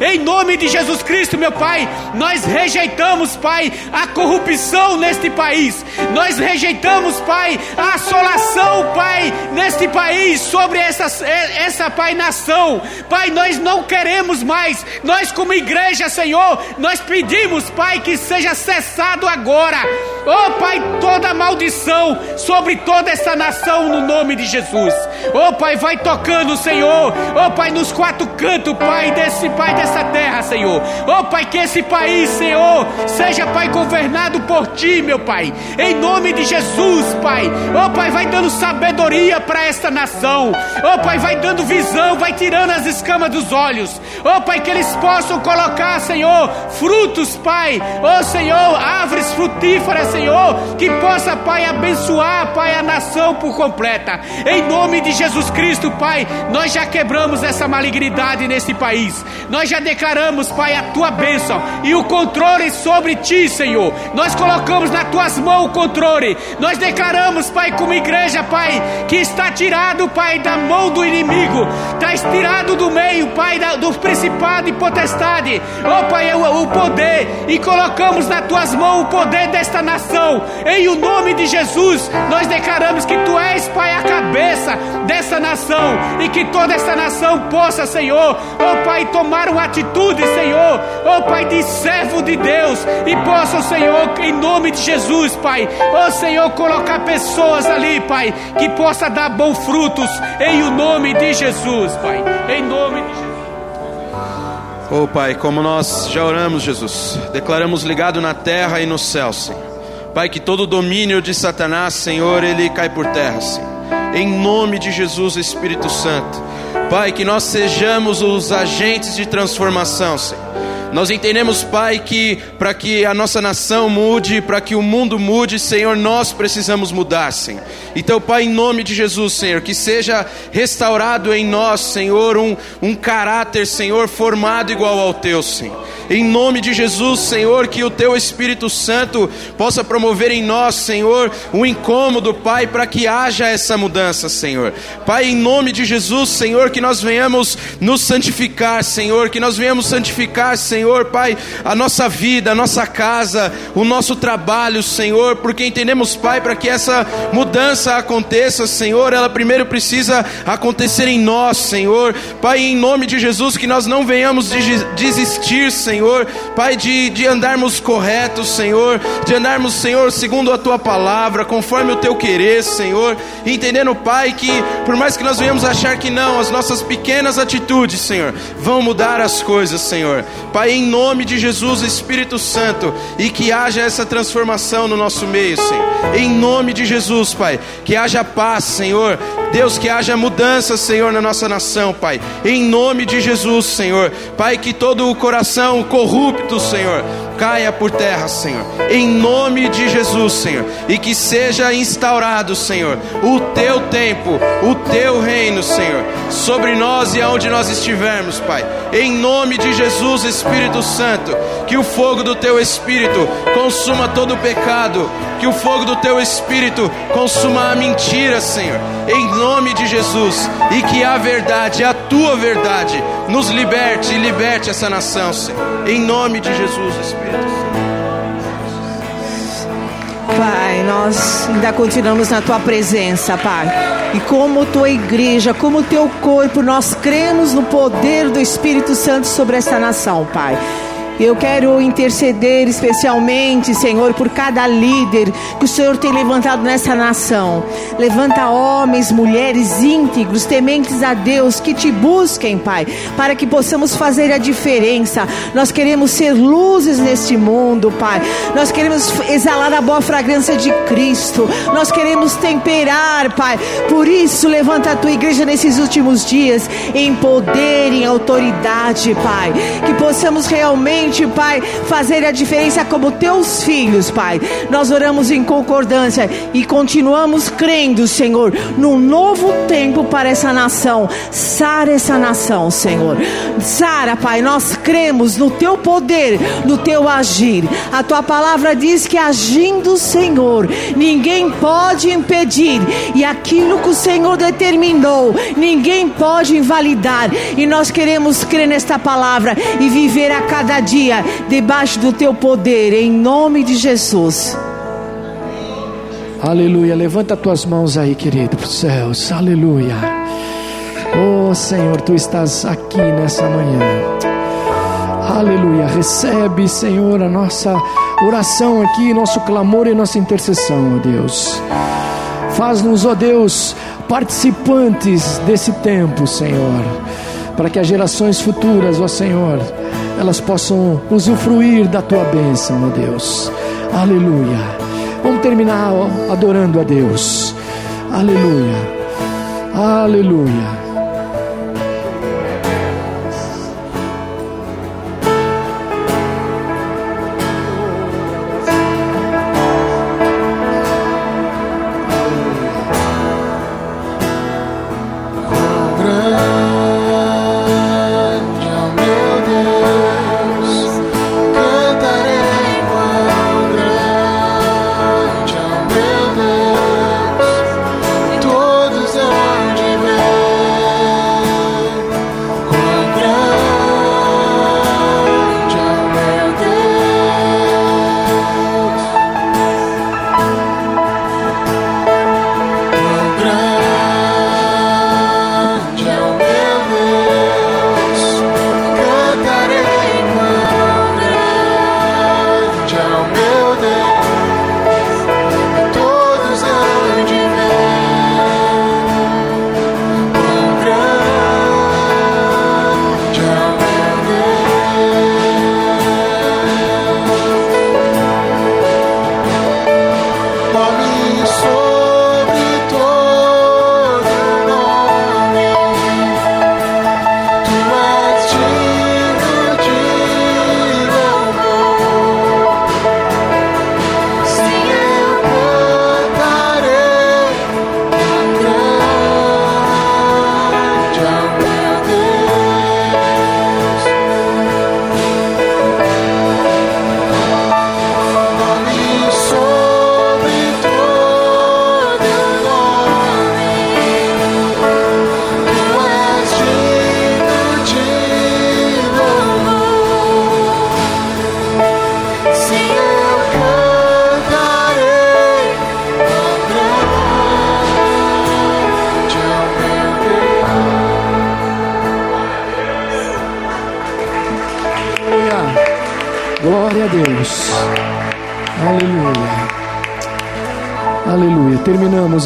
Em nome de Jesus Cristo, meu Pai, nós rejeitamos, Pai, a corrupção neste país. Nós rejeitamos, Pai, a assolação, Pai, neste país sobre essa, essa Pai, nação. Pai, nós não queremos mais. Nós, como igreja, Senhor, nós pedimos, Pai, que seja cessado agora. Oh Pai, toda maldição sobre toda essa nação no nome de Jesus. Oh Pai, vai tocando, Senhor. Oh Pai, nos quatro cantos, Pai, desse Pai dessa terra, Senhor. Oh Pai, que esse país, Senhor, seja Pai governado por Ti, meu Pai. Em nome de Jesus, Pai. Oh Pai, vai dando sabedoria para esta nação. Oh Pai, vai dando visão, vai tirando as escamas dos olhos. Oh Pai, que eles possam colocar, Senhor, frutos, Pai. Oh Senhor, árvores frutíferas, Senhor, que possa, Pai, abençoar, Pai, a nação por completa. Em nome de Jesus Cristo, Pai, nós já quebramos essa malignidade nesse país. Nós já declaramos, Pai, a tua bênção e o controle sobre ti, Senhor. Nós colocamos nas tuas mãos o controle. Nós declaramos, Pai, como igreja, Pai, que está tirado, Pai, da mão do inimigo, está tirado do meio, Pai, do principado e potestade. Oh, Pai, o, o poder. E colocamos nas tuas mãos o poder desta nação. Em o nome de Jesus, nós declaramos que tu és, Pai, a cabeça dessa nação. E que toda esta nação possa, Senhor, oh Pai, tomar uma atitude, Senhor, oh Pai, de servo de Deus. E possa, Senhor, em nome de Jesus, Pai, oh Senhor, colocar pessoas ali, Pai, que possa dar bons frutos em o nome de Jesus, Pai, em nome de Jesus. Oh Pai, como nós já oramos, Jesus, declaramos ligado na terra e no céu, Senhor. Pai, que todo domínio de Satanás, Senhor, ele cai por terra, Senhor. Em nome de Jesus, Espírito Santo. Pai, que nós sejamos os agentes de transformação, Senhor. Nós entendemos, Pai, que para que a nossa nação mude, para que o mundo mude, Senhor, nós precisamos mudar, Senhor. Então, Pai, em nome de Jesus, Senhor, que seja restaurado em nós, Senhor, um, um caráter, Senhor, formado igual ao Teu, Senhor. Em nome de Jesus, Senhor, que o Teu Espírito Santo possa promover em nós, Senhor, um incômodo, Pai, para que haja essa mudança, Senhor. Pai, em nome de Jesus, Senhor, que nós venhamos nos santificar, Senhor, que nós venhamos santificar, Senhor, Pai, a nossa vida, a nossa casa, o nosso trabalho, Senhor, porque entendemos, Pai, para que essa mudança aconteça, Senhor, ela primeiro precisa acontecer em nós, Senhor. Pai, em nome de Jesus, que nós não venhamos desistir, Senhor Senhor, Pai, de, de andarmos corretos, Senhor, de andarmos, Senhor, segundo a tua palavra, conforme o teu querer, Senhor, entendendo, Pai, que por mais que nós venhamos achar que não, as nossas pequenas atitudes, Senhor, vão mudar as coisas, Senhor, Pai, em nome de Jesus, Espírito Santo, e que haja essa transformação no nosso meio, Senhor, em nome de Jesus, Pai, que haja paz, Senhor, Deus, que haja mudança, Senhor, na nossa nação, Pai, em nome de Jesus, Senhor, Pai, que todo o coração corrupto, Senhor, caia por terra, Senhor, em nome de Jesus, Senhor, e que seja instaurado, Senhor, o teu tempo, o teu reino, Senhor, sobre nós e aonde nós estivermos, Pai, em nome de Jesus, Espírito Santo, que o fogo do teu Espírito consuma todo o pecado, que o fogo do teu Espírito consuma a mentira, Senhor, em nome de Jesus, e que a verdade, a tua verdade, nos liberte e liberte essa nação, Senhor, em nome de Jesus, Espírito. Pai, nós ainda continuamos na tua presença, Pai. E como tua igreja, como teu corpo, nós cremos no poder do Espírito Santo sobre esta nação, Pai. Eu quero interceder especialmente, Senhor, por cada líder que o Senhor tem levantado nessa nação. Levanta homens, mulheres íntegros, tementes a Deus, que te busquem, Pai, para que possamos fazer a diferença. Nós queremos ser luzes neste mundo, Pai. Nós queremos exalar a boa fragrância de Cristo. Nós queremos temperar, Pai. Por isso, levanta a tua igreja nesses últimos dias em poder, em autoridade, Pai. Que possamos realmente realmente, Pai, fazer a diferença como teus filhos, Pai. Nós oramos em concordância e continuamos crendo, Senhor, num novo tempo para essa nação. Sara essa nação, Senhor. Sara, Pai, nós cremos no teu poder, no teu agir. A tua palavra diz que agindo, Senhor, ninguém pode impedir. E aquilo que o Senhor determinou, ninguém pode invalidar. E nós queremos crer nesta palavra e viver a cada dia dia debaixo do teu poder, em nome de Jesus. Aleluia. Levanta tuas mãos aí, querido, para os céus. Aleluia. Oh Senhor, tu estás aqui nessa manhã. Aleluia. Recebe, Senhor, a nossa oração aqui, nosso clamor e nossa intercessão, ó Deus. Faz-nos, ó Deus, participantes desse tempo, Senhor, para que as gerações futuras, ó Senhor, elas possam usufruir da tua bênção, ó Deus. Aleluia. Vamos terminar adorando a Deus. Aleluia. Aleluia.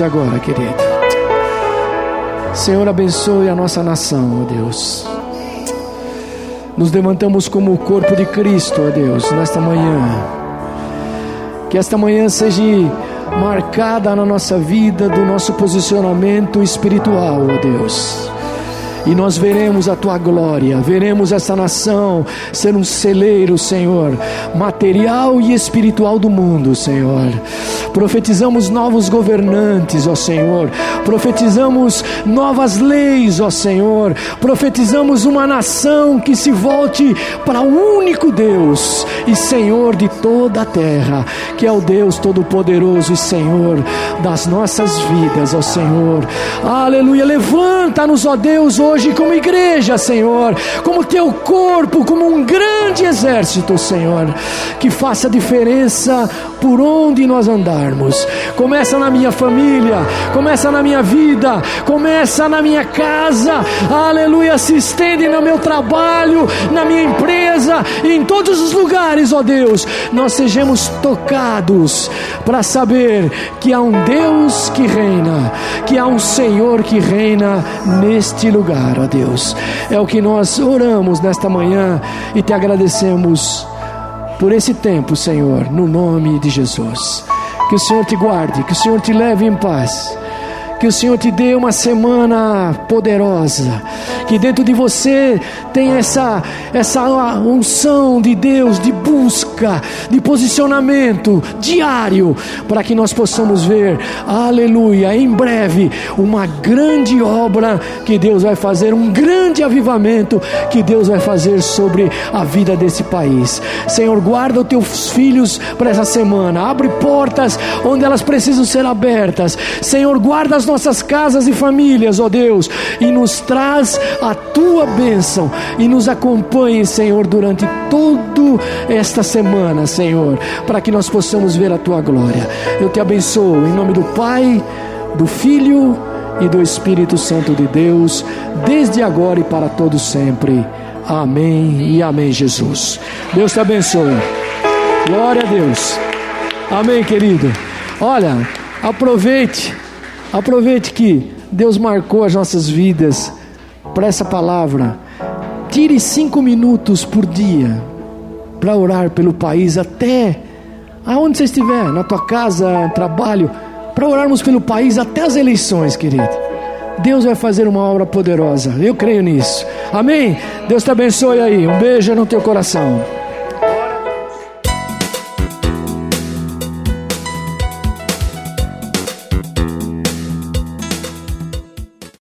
Agora, querido. Senhor, abençoe a nossa nação, ó Deus. Nos levantamos como o corpo de Cristo, ó Deus, nesta manhã. Que esta manhã seja marcada na nossa vida do nosso posicionamento espiritual, ó Deus. e nós veremos a tua glória, veremos essa nação ser um celeiro, Senhor, material e espiritual do mundo, Senhor. Profetizamos novos governantes, ó Senhor. Profetizamos novas leis, ó Senhor. Profetizamos uma nação que se volte para o único Deus e Senhor de toda a terra, que é o Deus Todo-Poderoso e Senhor das nossas vidas, ó Senhor. Aleluia. Levanta-nos, ó Deus, hoje como igreja, Senhor, como teu corpo, como um grande exército, Senhor, que faça diferença por onde nós andarmos. Começa na minha família, começa na minha vida, começa na minha casa. Aleluia. Se estende no meu trabalho, na minha empresa, em todos os lugares, ó Deus, nós sejamos tocados para saber que há um Deus que reina, que há um Senhor que reina neste lugar, ó Deus. É o que nós oramos nesta manhã e te agradecemos por esse tempo, Senhor, no nome de Jesus. Que o Senhor te guarde, que o Senhor te leve em paz que o Senhor te dê uma semana poderosa. Que dentro de você tenha essa, essa unção de Deus, de busca, de posicionamento diário, para que nós possamos ver, aleluia, em breve, uma grande obra que Deus vai fazer, um grande avivamento que Deus vai fazer sobre a vida desse país. Senhor, guarda os teus filhos para essa semana, abre portas onde elas precisam ser abertas. Senhor, guarda as nossas casas e famílias, ó Deus, e nos traz a tua bênção e nos acompanhe, Senhor, durante toda esta semana, Senhor, para que nós possamos ver a tua glória. Eu te abençoo em nome do Pai, do Filho e do Espírito Santo de Deus, desde agora e para todos sempre. Amém e amém, Jesus. Deus te abençoe. Glória a Deus. Amém, querido. Olha, aproveite Aproveite que Deus marcou as nossas vidas para essa palavra. Tire cinco minutos por dia para orar pelo país, até aonde você estiver, na tua casa, trabalho, para orarmos pelo país até as eleições, querido. Deus vai fazer uma obra poderosa, eu creio nisso. Amém? Deus te abençoe aí. Um beijo no teu coração.